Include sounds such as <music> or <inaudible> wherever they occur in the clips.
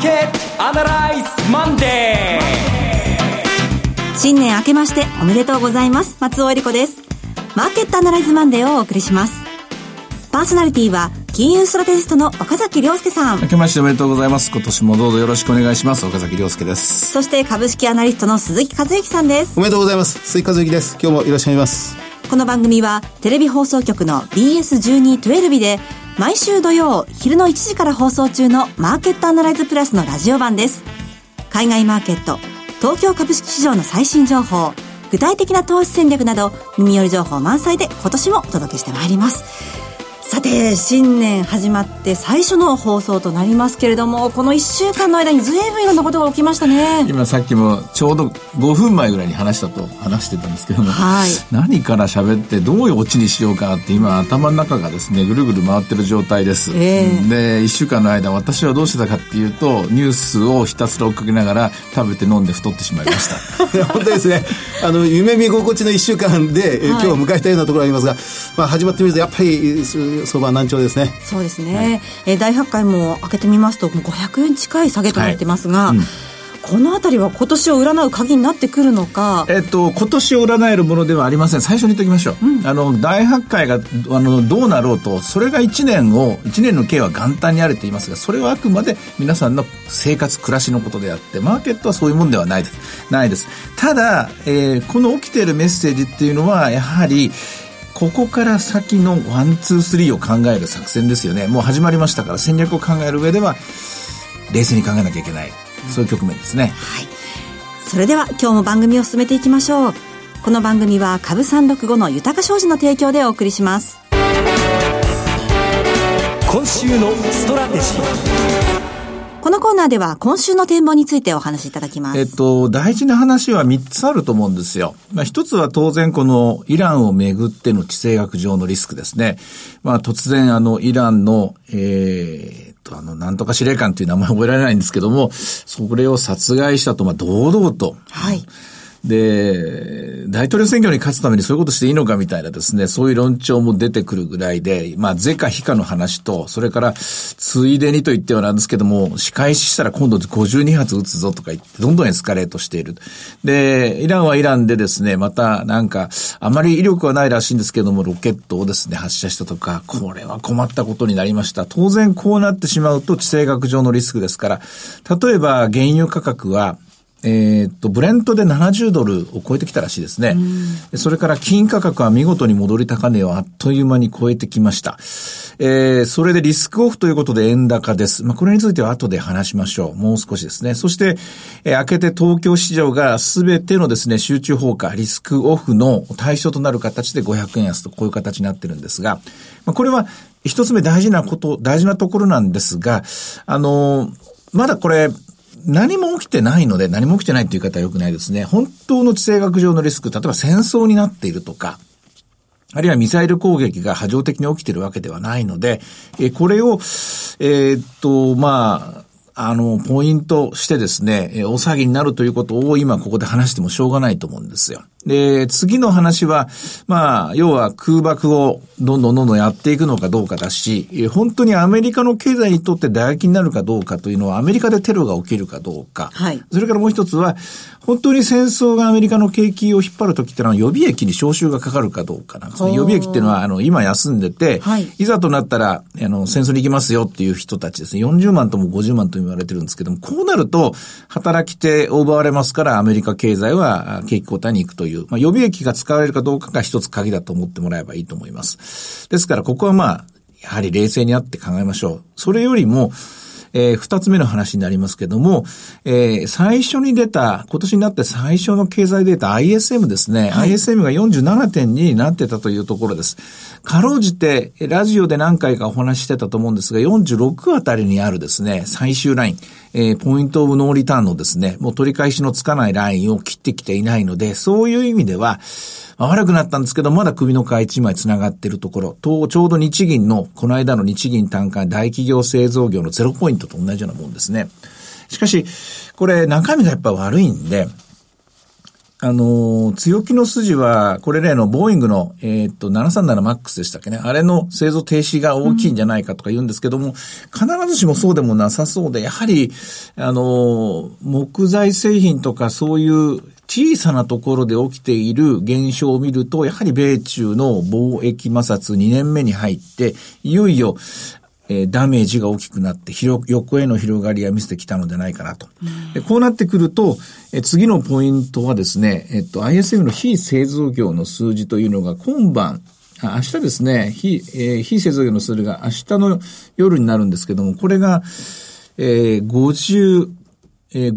ーケットアナライズマンデー新年明けましておめでとうございます松尾英里子ですマーケットアナライズマンデーをお送りしますパーソナリティは金融ストラテジストの岡崎良介さん。明けましておめでとうございます。今年もどうぞよろしくお願いします。岡崎良介です。そして株式アナリストの鈴木一之さんです。おめでとうございます。鈴木一之です。今日もよろしくお願いします。この番組はテレビ放送局の BS1212 で毎週土曜昼の1時から放送中のマーケットアナライズプラスのラジオ版です。海外マーケット、東京株式市場の最新情報、具体的な投資戦略など耳寄り情報満載で今年もお届けしてまいります。さて新年始まって最初の放送となりますけれどもこの1週間の間にずいぶんいろんなことが起きましたね。今さっきもちょうど5分前ぐらいに話したと話してたんですけども、はい、何から喋ってどういうオチにしようかって今頭の中がですねぐるぐる回ってる状態です、えー、で1週間の間私はどうしてたかっていうとニュースをひたすら追っかけながら食べて飲んで太ってしまいました。<laughs> 本当ですね。あの夢見心地の1週間で、はい、今日を迎えたようなところありますが、まあ、始まってみるとやっぱり相場難聴ですねそうですね、はい、えー、大発会も開けてみますともう500円近い下げとなってますが、はいうんこの辺りは今年を占う鍵になってくるのか？えっと、今年を占えるものではありません。最初に言っておきましょう。うん、あの、大発会が、あの、どうなろうと、それが1年を、1年の計は元旦にあると言いますが、それはあくまで皆さんの生活、暮らしのことであって、マーケットはそういうもんではないです。ないです。ただ、えー、この起きているメッセージっていうのは、やはり、ここから先の one、two、three を考える作戦ですよね。もう始まりましたから戦略を考える上では、冷静に考えなきゃいけない。そういう局面ですね。はい。それでは今日も番組を進めていきましょう。この番組は株365の豊商事の提供でお送りします。今週のストラテジー。このコーナーでは今週の展望についてお話しいただきます。えっと、大事な話は3つあると思うんですよ。まあ、1つは当然このイランをめぐっての地政学上のリスクですね。まあ、突然あのイランの、えー、と、あの、なんとか司令官という名前覚えられないんですけども、それを殺害したと、まあ、堂々と。はい。で、大統領選挙に勝つためにそういうことしていいのかみたいなですね、そういう論調も出てくるぐらいで、まあ、是か非かの話と、それから、ついでにと言ってはなんですけども、仕返ししたら今度52発撃つぞとか言って、どんどんエスカレートしている。で、イランはイランでですね、またなんか、あまり威力はないらしいんですけども、ロケットをですね、発射したとか、これは困ったことになりました。当然こうなってしまうと地政学上のリスクですから、例えば原油価格は、えー、っと、ブレントで70ドルを超えてきたらしいですね。それから金価格は見事に戻り高値をあっという間に超えてきました。えー、それでリスクオフということで円高です。まあ、これについては後で話しましょう。もう少しですね。そして、えー、明けて東京市場がすべてのですね、集中放火、リスクオフの対象となる形で500円安とこういう形になってるんですが、まあ、これは一つ目大事なこと、大事なところなんですが、あのー、まだこれ、何も起きてないので、何も起きてないという方は良くないですね。本当の地政学上のリスク、例えば戦争になっているとか、あるいはミサイル攻撃が波状的に起きているわけではないので、えこれを、えー、っと、まあ、あの、ポイントしてですね、大騒ぎになるということを今ここで話してもしょうがないと思うんですよ。で、次の話は、まあ、要は空爆をどんどんどんどんやっていくのかどうかだし、本当にアメリカの経済にとって打撃になるかどうかというのは、アメリカでテロが起きるかどうか。はい。それからもう一つは、本当に戦争がアメリカの景気を引っ張るときってのは予備役に招集がかかるかどうかなんですね。予備役っていうのは、あの、今休んでて、はい、いざとなったら、あの、戦争に行きますよっていう人たちですね。40万とも50万とも言われてるんですけども、こうなると、働き手を奪われますから、アメリカ経済は景気後退に行くという、まあ、予備役が使われるかどうかが一つ鍵だと思ってもらえばいいと思います。ですから、ここはまあ、やはり冷静になって考えましょう。それよりも、えー、二つ目の話になりますけども、えー、最初に出た、今年になって最初の経済データ ISM ですね。はい、ISM が47.2になってたというところです。かろうじて、ラジオで何回かお話ししてたと思うんですが、46あたりにあるですね、最終ライン、えー、ポイントオブノーリターンのですね、もう取り返しのつかないラインを切ってきていないので、そういう意味では、悪くなったんですけど、まだ首の皮一枚繋がっているところ、と、ちょうど日銀の、この間の日銀単価大企業製造業のゼロポイントと同じようなもんですね。しかし、これ中身がやっぱ悪いんで、あの、強気の筋は、これ例のボーイングの、えー、っと、737MAX でしたっけね。あれの製造停止が大きいんじゃないかとか言うんですけども、必ずしもそうでもなさそうで、やはり、あの、木材製品とかそういう小さなところで起きている現象を見ると、やはり米中の貿易摩擦2年目に入って、いよいよ、えー、ダメージが大きくなって、広、横への広がりが見せてきたのではないかなと。でこうなってくると、えー、次のポイントはですね、えっと、ISM の非製造業の数字というのが今晩、明日ですね、非、えー、非製造業の数字が明日の夜になるんですけども、これが、えー、50、えー、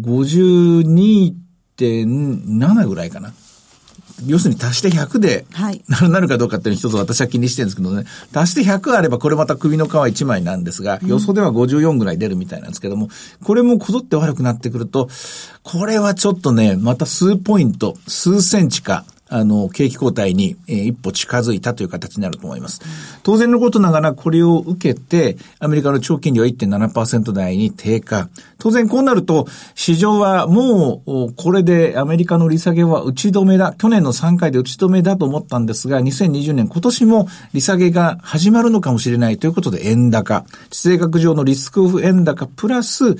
52.7ぐらいかな。要するに足して100で、はい、なるかどうかっていうの一つ私は気にしてるんですけどね、足して100あればこれまた首の皮1枚なんですが、予想では54ぐらい出るみたいなんですけども、これもこぞって悪くなってくると、これはちょっとね、また数ポイント、数センチか、あの、景気後退に、えー、一歩近づいたという形になると思います。当然のことながら、これを受けて、アメリカの長期金利は1.7%台に低下。当然こうなると、市場はもう、これでアメリカの利下げは打ち止めだ。去年の3回で打ち止めだと思ったんですが、2020年今年も利下げが始まるのかもしれないということで円高。地政学上のリスクオフ円高プラス、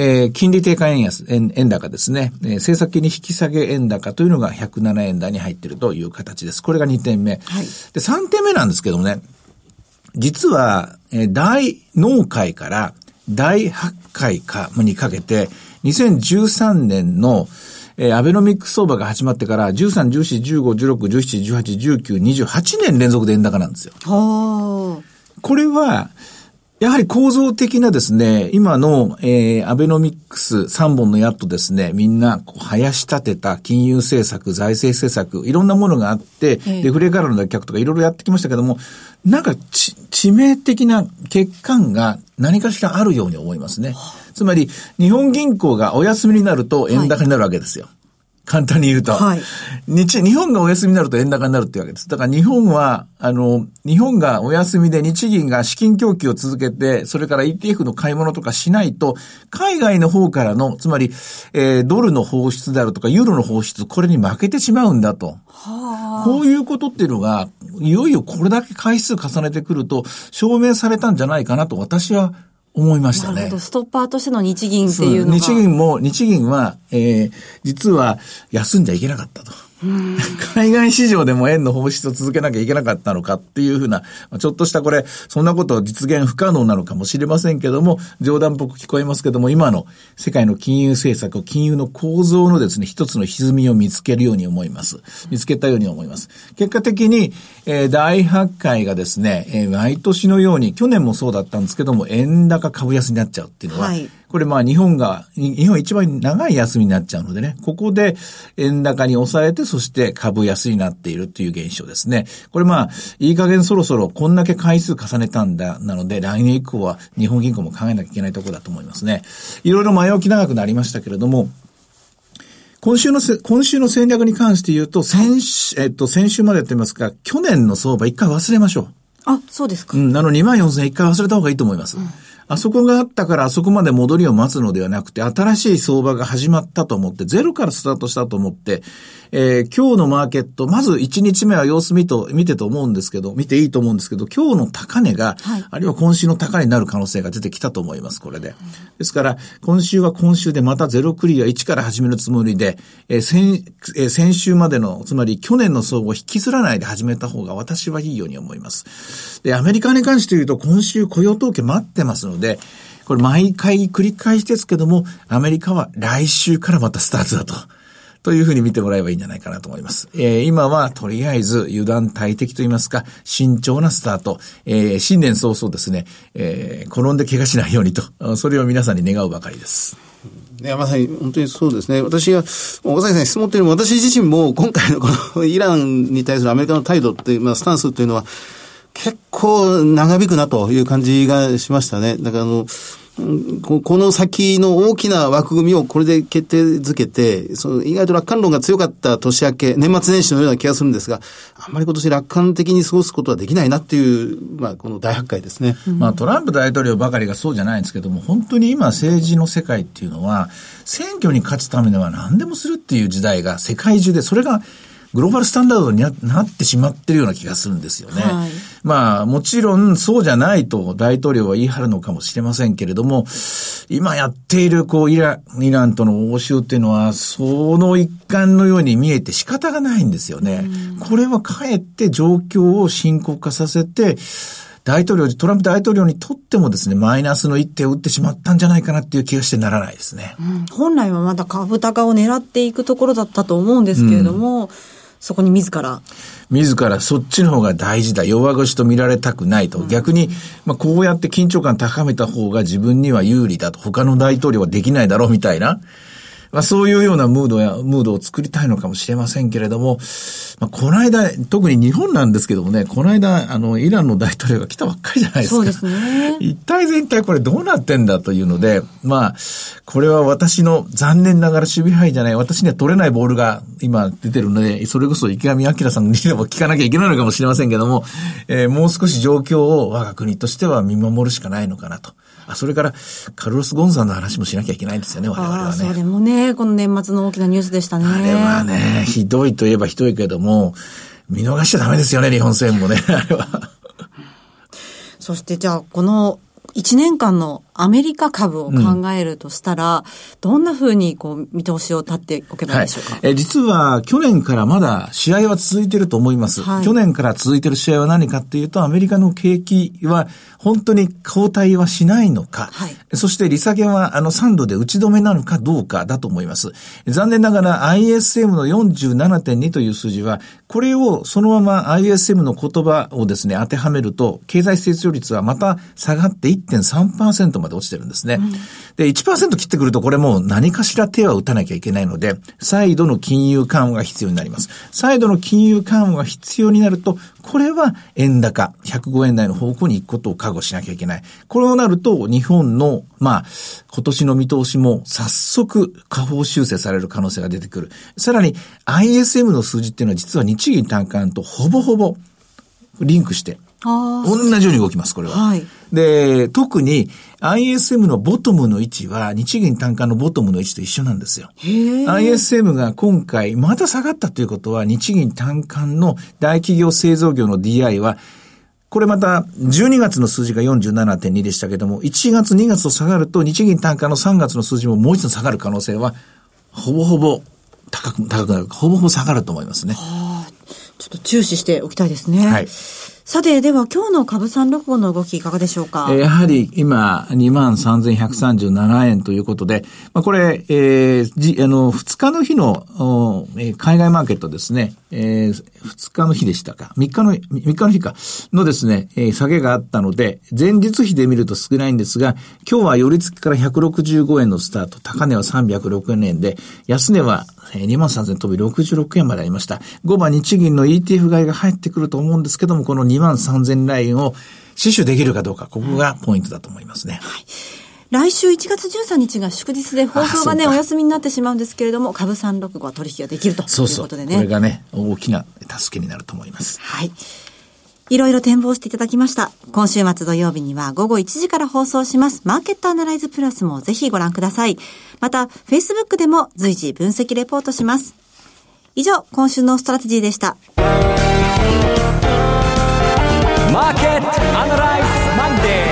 えー、金利低下円安、円円高ですね、えー、政策金利引き下げ円高というのが107円台に入っているという形です。これが2点目。はい、で、3点目なんですけどもね、実は、えー、大農会から第8回かにかけて、2013年の、えー、アベノミックス相場が始まってから、13、14、15、16、17、18、19、28年連続で円高なんですよ。これは、やはり構造的なですね、今の、えー、アベノミックス3本の矢とですね、みんなこう生やし立てた金融政策、財政政策、いろんなものがあって、デフレからの脱却とかいろいろやってきましたけども、なんか致命的な欠陥が何かしらあるように思いますね。つまり、日本銀行がお休みになると円高になるわけですよ。はい簡単に言うと。はい。日、日本がお休みになると円高になるってわけです。だから日本は、あの、日本がお休みで日銀が資金供給を続けて、それから ETF の買い物とかしないと、海外の方からの、つまり、えー、ドルの放出であるとか、ユーロの放出、これに負けてしまうんだと。はあ。こういうことっていうのが、いよいよこれだけ回数重ねてくると、証明されたんじゃないかなと私は思いましたね。なるほど。ストッパーとしての日銀っていうのが。日銀も、日銀は、えー、実は休んじゃいけなかったと。<laughs> 海外市場でも円の放出を続けなきゃいけなかったのかっていうふうな、ちょっとしたこれ、そんなこと実現不可能なのかもしれませんけども、冗談っぽく聞こえますけども、今の世界の金融政策、金融の構造のですね、一つの歪みを見つけるように思います。見つけたように思います。結果的に、えー、大発会がですね、えー、毎年のように、去年もそうだったんですけども、円高株安になっちゃうっていうのは、はいこれまあ日本が、日本一番長い休みになっちゃうのでね、ここで円高に抑えて、そして株安になっているという現象ですね。これまあ、いい加減そろそろこんだけ回数重ねたんだ、なので来年以降は日本銀行も考えなきゃいけないところだと思いますね。いろいろ前置き長くなりましたけれども、今週のせ、今週の戦略に関して言うと、先週、えっと、先週までやってますが、去年の相場一回忘れましょう。あ、そうですか。うん、あの2万4000一回忘れた方がいいと思います。うんあそこがあったからあそこまで戻りを待つのではなくて、新しい相場が始まったと思って、ゼロからスタートしたと思って、えー、今日のマーケット、まず1日目は様子見と、見てと思うんですけど、見ていいと思うんですけど、今日の高値が、はい、あるいは今週の高値になる可能性が出てきたと思います、これで。ですから、今週は今週でまたゼロクリア1から始めるつもりで、えー、先、えー、先週までの、つまり去年の相場を引きずらないで始めた方が私はいいように思います。で、アメリカに関して言うと、今週雇用統計待ってますので、でこれ毎回繰り返しですけども、アメリカは来週からまたスタートだと。というふうに見てもらえばいいんじゃないかなと思います。えー、今はとりあえず油断大敵と言いますか、慎重なスタート。えー、新年早々ですね、えー、転んで怪我しないようにと、それを皆さんに願うばかりです。ね、まさに本当にそうですね。私が、岡崎さんに質問というのも、私自身も今回のこのイランに対するアメリカの態度っていう、まあ、スタンスというのは、結構長引くなという感じがしましたね。だからあの、ここの先の大きな枠組みをこれで決定づけて、その意外と楽観論が強かった年明け、年末年始のような気がするんですが、あんまり今年楽観的に過ごすことはできないなっていう、まあ、この大発会ですね。まあ、トランプ大統領ばかりがそうじゃないんですけども、本当に今政治の世界っていうのは、選挙に勝つためには何でもするっていう時代が世界中で、それがグローバルスタンダードになってしまってるような気がするんですよね。はい、まあ、もちろんそうじゃないと大統領は言い張るのかもしれませんけれども、今やっているこうイライランとの応酬っていうのは、その一環のように見えて仕方がないんですよね。これはかえって状況を深刻化させて、大統領、トランプ大統領にとってもですね、マイナスの一手を打ってしまったんじゃないかなっていう気がしてならないですね。うん、本来はまだ株高を狙っていくところだったと思うんですけれども、うんそこに自ら。自らそっちの方が大事だ。弱腰と見られたくないと。うん、逆に、まあ、こうやって緊張感高めた方が自分には有利だと。他の大統領はできないだろうみたいな。まあ、そういうようなムードや、ムードを作りたいのかもしれませんけれども、まあ、この間、特に日本なんですけどもね、この間、あの、イランの大統領が来たばっかりじゃないですか。そうですね。一体全体これどうなってんだというので、まあ、これは私の残念ながら守備範囲じゃない、私には取れないボールが今出てるので、それこそ池上彰さんにでも聞かなきゃいけないのかもしれませんけども、えー、もう少し状況を我が国としては見守るしかないのかなと。あ、それから、カルロス・ゴンザの話もしなきゃいけないんですよね、我々はね。それもね、この年末の大きなニュースでしたね。あれはね、ひどいといえばひどいけども、見逃しちゃダメですよね、日本政府もね、あれは。そしてじゃあ、この1年間のアメリカ株を考えるとしたら、うん、どんなふうにこう見通しを立っておけばいいでしょうか、はい、え実は去年からまだ試合は続いていると思います、はい、去年から続いている試合は何かっていうと、アメリカの景気は本当に後退はしないのか、はい、そして利下げはあの3度で打ち止めなのかどうかだと思います。残念ながら ISM の47.2という数字は、これをそのまま ISM の言葉をですね、当てはめると、経済成長率はまた下がって1.3%までまで落ちてるんですね。うん、で、1%切ってくるとこれも何かしら手は打たなきゃいけないので、再度の金融緩和が必要になります。再度の金融緩和が必要になると、これは円高、105円台の方向に行くことを覚悟しなきゃいけない。これをなると、日本の、まあ、今年の見通しも早速下方修正される可能性が出てくる。さらに ISM の数字っていうのは実は日銀単価とほぼほぼリンクして同じように動きます、これは。はい、で、特に ISM のボトムの位置は日銀単価のボトムの位置と一緒なんですよ。ISM が今回また下がったということは日銀単価の大企業製造業の DI はこれまた、12月の数字が47.2でしたけども、1月、2月と下がると、日銀単価の3月の数字ももう一度下がる可能性は、ほぼほぼ高く、高くなる、ほぼほぼ下がると思いますね。はあ、ちょっと注視しておきたいですね。はい。さて、では今日の株三六五の動きいかがでしょうか？やはり今、23,137円ということで、まあ、これ、えー、じ、あの、2日の日の、えー、海外マーケットですね、えー、2日の日でしたか、3日の、3日の日か、のですね、えー、下げがあったので、前日比で見ると少ないんですが、今日は寄り付きから165円のスタート、高値は306円で、安値は2万3000飛び66円までありました。5番日銀の ETF 買いが入ってくると思うんですけども、この2万3000ラインを死守できるかどうか、ここがポイントだと思いますね。はい来週1月13日が祝日で放送がね、お休みになってしまうんですけれども、株365は取引ができるということでね。そうそうこれがね、大きな助けになると思います。はい。いろいろ展望していただきました。今週末土曜日には午後1時から放送します。マーケットアナライズプラスもぜひご覧ください。また、Facebook でも随時分析レポートします。以上、今週のストラテジーでした。ットアナライズマンデー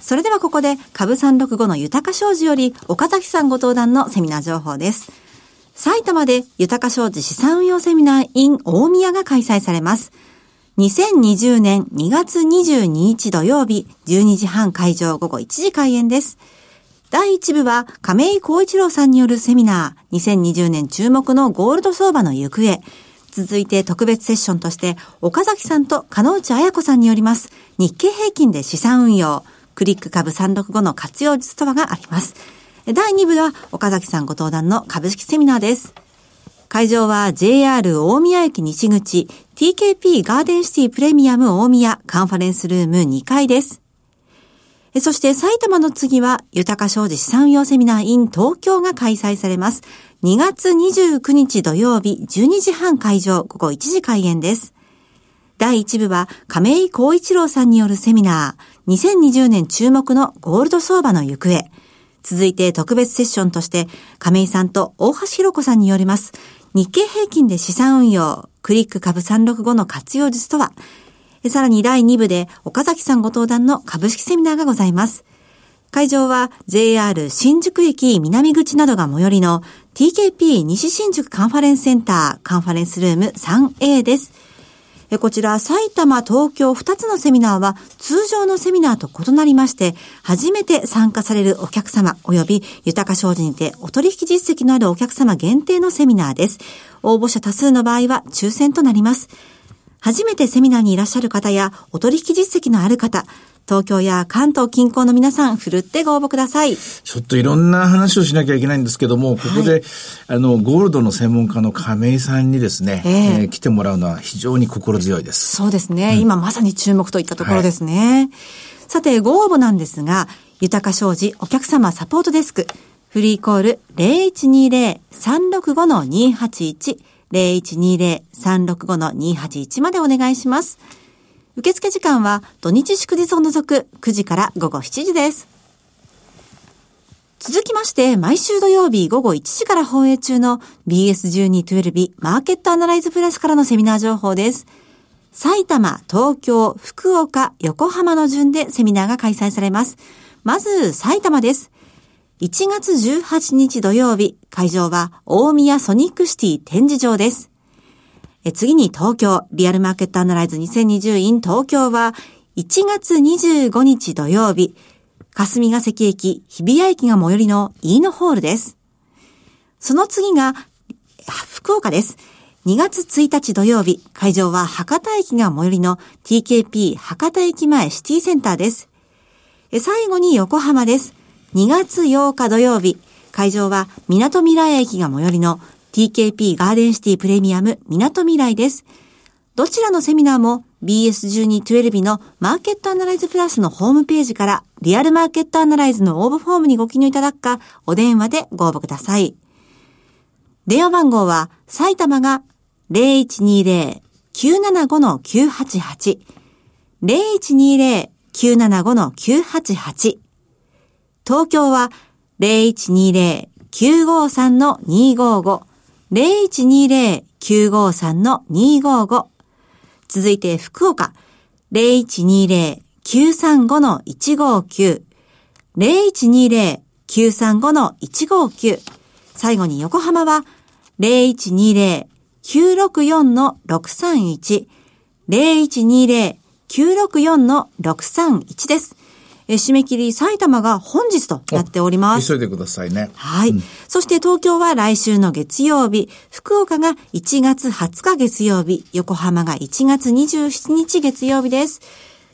それではここで株365の豊商事より岡崎さんご登壇のセミナー情報です。埼玉で豊か商事資産運用セミナー in 大宮が開催されます。2020年2月22日土曜日12時半会場午後1時開演です。第1部は亀井光一郎さんによるセミナー2020年注目のゴールド相場の行方。続いて特別セッションとして岡崎さんと金内彩子さんによります日経平均で資産運用クリック株365の活用術とはがあります。第2部は岡崎さんご登壇の株式セミナーです。会場は JR 大宮駅西口 TKP ガーデンシティプレミアム大宮カンファレンスルーム2階です。そして埼玉の次は、豊か商事資産運用セミナー in 東京が開催されます。2月29日土曜日12時半会場、午後1時開演です。第1部は亀井光一郎さんによるセミナー、2020年注目のゴールド相場の行方。続いて特別セッションとして亀井さんと大橋弘子さんによります。日経平均で資産運用、クリック株365の活用術とは？さらに第2部で岡崎さんご登壇の株式セミナーがございます。会場は JR 新宿駅南口などが最寄りの TKP 西新宿カンファレンスセンターカンファレンスルーム 3A です。こちら埼玉、東京2つのセミナーは通常のセミナーと異なりまして、初めて参加されるお客様及び豊か商事にてお取引実績のあるお客様限定のセミナーです。応募者多数の場合は抽選となります。初めてセミナーにいらっしゃる方や、お取引実績のある方、東京や関東近郊の皆さん、ふるってご応募ください。ちょっといろんな話をしなきゃいけないんですけども、ここで、はい、あの、ゴールドの専門家の亀井さんにですね、えー、えー、来てもらうのは非常に心強いです。そうですね。うん、今まさに注目といったところですね。はい、さて、ご応募なんですが、豊か商事お客様サポートデスク、フリーコール0120-365-281 0120-365-281までお願いします。受付時間は土日祝日を除く9時から午後7時です。続きまして、毎週土曜日午後1時から放映中の BS1212 マーケットアナライズプラスからのセミナー情報です。埼玉、東京、福岡、横浜の順でセミナーが開催されます。まず、埼玉です。1月18日土曜日、会場は大宮ソニックシティ展示場です。え次に東京、リアルマーケットアナライズ 2020in 東京は1月25日土曜日、霞ヶ関駅、日比谷駅が最寄りのイーノホールです。その次が福岡です。2月1日土曜日、会場は博多駅が最寄りの TKP 博多駅前シティセンターです。最後に横浜です。2月8日土曜日、会場は港未来駅が最寄りの TKP ガーデンシティプレミアム港未来です。どちらのセミナーも BS1212 のマーケットアナライズプラスのホームページからリアルマーケットアナライズの応募フォームにご記入いただくか、お電話でご応募ください。電話番号は埼玉が0120-975-988 0120-975-988東京は0120-953-255 0120-953-255続いて福岡。0120-935-159 0120-935-159最後に横浜は0120-964-631 0120-964-631です。え締め切り埼玉が本日となっております。急いでくださいね。はい、うん。そして東京は来週の月曜日、福岡が1月20日月曜日、横浜が1月27日月曜日です。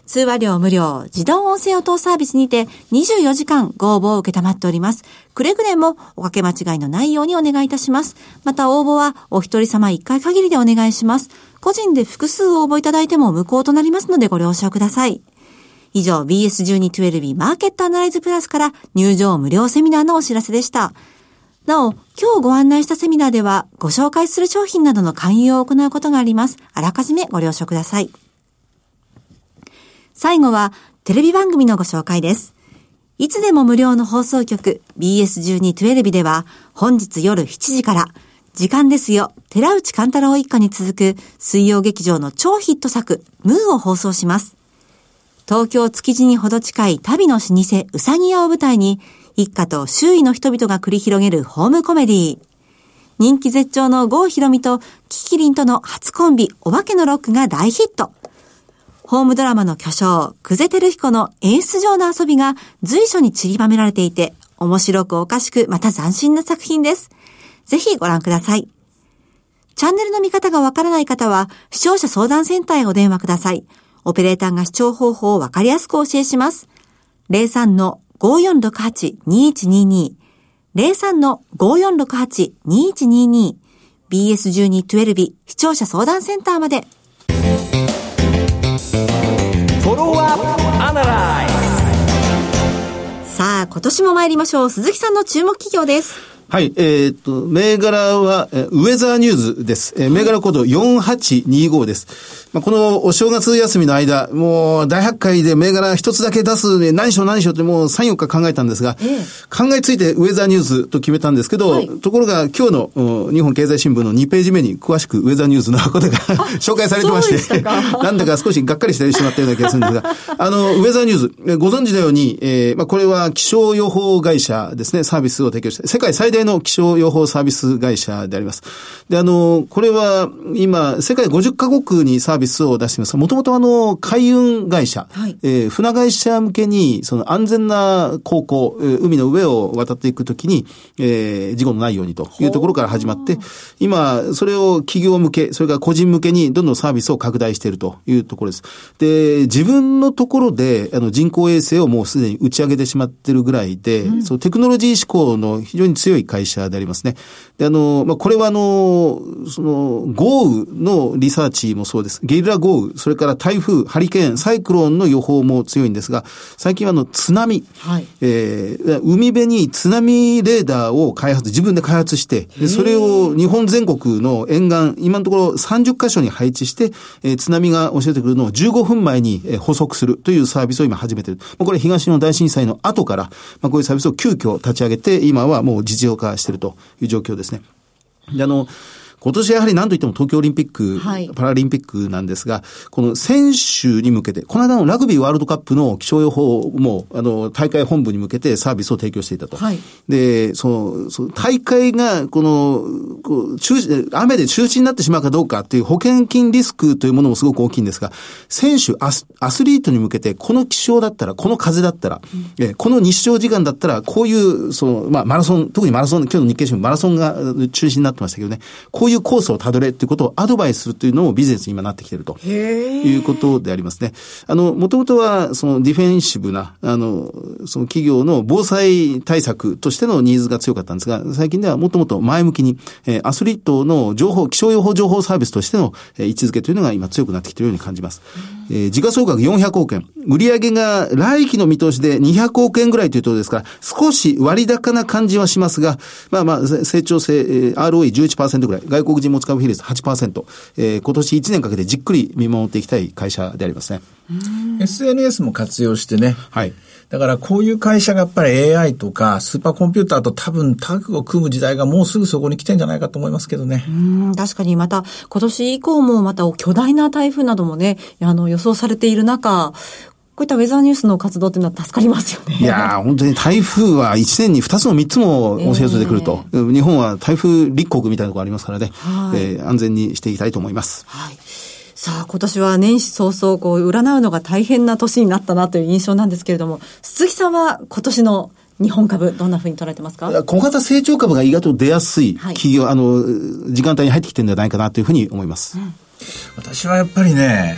通話料無料、自動音声応答サービスにて24時間ご応募を受けたまっております。くれぐれもおかけ間違いのないようにお願いいたします。また応募はお一人様1回限りでお願いします。個人で複数応募いただいても無効となりますのでご了承ください。以上 BS1212 マーケットアナライズプラスから入場無料セミナーのお知らせでした。なお、今日ご案内したセミナーではご紹介する商品などの勧誘を行うことがあります。あらかじめご了承ください。最後はテレビ番組のご紹介です。いつでも無料の放送局 BS1212 では本日夜7時から時間ですよ、寺内勘太郎一家に続く水曜劇場の超ヒット作ムーを放送します。東京築地にほど近い旅の老舗うさぎ屋を舞台に一家と周囲の人々が繰り広げるホームコメディー人気絶頂の郷ひろみとキキリンとの初コンビお化けのロックが大ヒット。ホームドラマの巨匠、久世照彦の演出上の遊びが随所に散りばめられていて、面白くおかしく、また斬新な作品です。ぜひご覧ください。チャンネルの見方がわからない方は、視聴者相談センターへお電話ください。オペレーターが視聴方法をわかりやすくお教えします。03-5468-2122 03-5468-2122 BS1212 視聴者相談センターまで。フォローアップアナライズ今年も参りましょう。鈴木さんの注目企業です。はい、えーっと、銘柄は、えーウェザーニューズです。えー銘柄コード4825です。まあ、このお正月休みの間、もう大発会で銘柄一つだけ出すね、何しよう何しようってもう3、4日考えたんですが、考えついてウェザーニューズと決めたんですけど、はい。ところが今日のうん日本経済新聞の2ページ目に詳しくウェザーニューズの <laughs> ことが紹介されてまして <laughs> なんだか少しがっかりしてしまったような気がするんですが、あの、ウェザーニューズ、えご存知のように、えーまあ、これは気象予報会社ですね、サービスを提供して、世界最大の気象予報サービス会社であります。で、あの、これは今、世界50カ国にサービスを出しています。もともとあの、海運会社、はいえー船会社向けに、その安全な航行、えー海の上を渡っていくときに、えー事故のないようにというところから始まって、今、それを企業向け、それから個人向けにどんどんサービスを拡大しているというところです。で、自分のところで、あの、人工衛星をもうすでに打ち上げてしまってるぐらいで、そのテクノロジー志向の非常に強い会社でありますね。で、あの、まあ、これはあの、その、豪雨のリサーチもそうです。ゲリラ豪雨、それから台風、ハリケーン、サイクロンの予報も強いんですが、最近はあの、津波、はいえー海辺に津波レーダーを開発、自分で開発して、でそれを日本全国の沿岸、今のところ30カ所に配置して、えー津波が教えてくるのを15分前にえー補足するというサービスを今始めている。まあこれ東日本大震災の後から、まあ、こういうサービスを急遽立ち上げて、今はもう実用化しているという状況ですね。で、あの、今年やはり何といっても東京オリンピック、はい。パラリンピックなんですが、この選手に向けて、この間のラグビーワールドカップの気象予報も、あの、大会本部に向けてサービスを提供していたと。はい。で、その、その大会が、この、こう中止、雨で中止になってしまうかどうかっていう保険金リスクというものもすごく大きいんですが、選手、アスアスリートに向けて、この気象だったら、この風だったら、えこの日照時間だったら、こういう、その、まあ、マラソン、特にマラソン、今日の日経新聞、マラソンが中止になってましたけどね、こういうコースをたどれっていうことをアドバイスするというのもビジネスに今なってきていると。いうことでありますね。あの、もともとは、そのディフェンシブな、あの、その企業の防災対策としてのニーズが強かったんですが、最近ではもっともっと前向きに、えーアスリートの情報、気象予報情報サービスとしての、えー位置づけというのが今強くなってきているように感じます。えー時価総額400億円。売上が来期の見通しで200億円ぐらいというところですから、少し割高な感じはしますが、まあまあ、せ成長性、えー ROE11% ぐらい、外国人持ち株比率8%、えー今年1年かけてじっくり見守っていきたい会社でありますね。SNS も活用してね。はい。だからこういう会社がやっぱり AI とかスーパーコンピューターと多分タッグを組む時代がもうすぐそこに来てんじゃないかと思いますけどね。うん、確かにまた今年以降もまた巨大な台風などもね、あの予想されている中、こういったウェザーニュースの活動っていうのは助かりますよね。いやー、本当に台風は1年に2つも3つも押し寄せてくると。日本は台風立国みたいなところありますからね、はいえー安全にしていきたいと思います。はい。さあ、今年は年始早々、こう、占うのが大変な年になったなという印象なんですけれども、鈴木さんは今年の日本株、どんな風に捉えてますか？小型成長株が意外と出やすいはい企業、あの、時間帯に入ってきてるんじゃないかなというふうに思います。私はやっぱりね、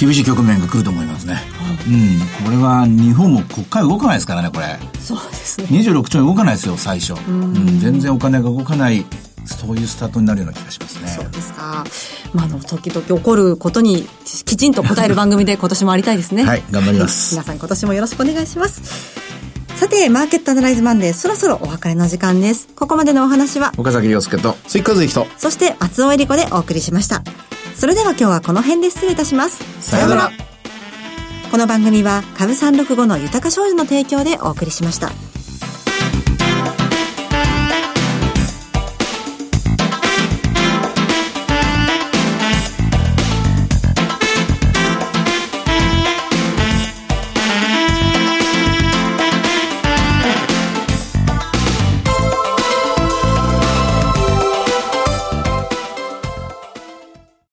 厳しい局面が来ると思いますね。うん。これは日本も国会動かないですからね、これ。そうですね。26兆円動かないですよ、最初。うん。全然お金が動かない、そういうスタートになるような気がしますね。そうですか。まあ、あの、時々起こることにきちんと答える番組で今年もありたいですね。はい頑張ります <laughs> 皆さん今年もよろしくお願いします。さて、マーケットアナライズマンデー、そろそろお別れの時間です。ここまでのお話は、岡崎洋介と。関和之と。そして松尾恵里子でお送りしました。それでは今日はこの辺で失礼いたします。さようなら。この番組は株365の豊か商事の提供でお送りしました。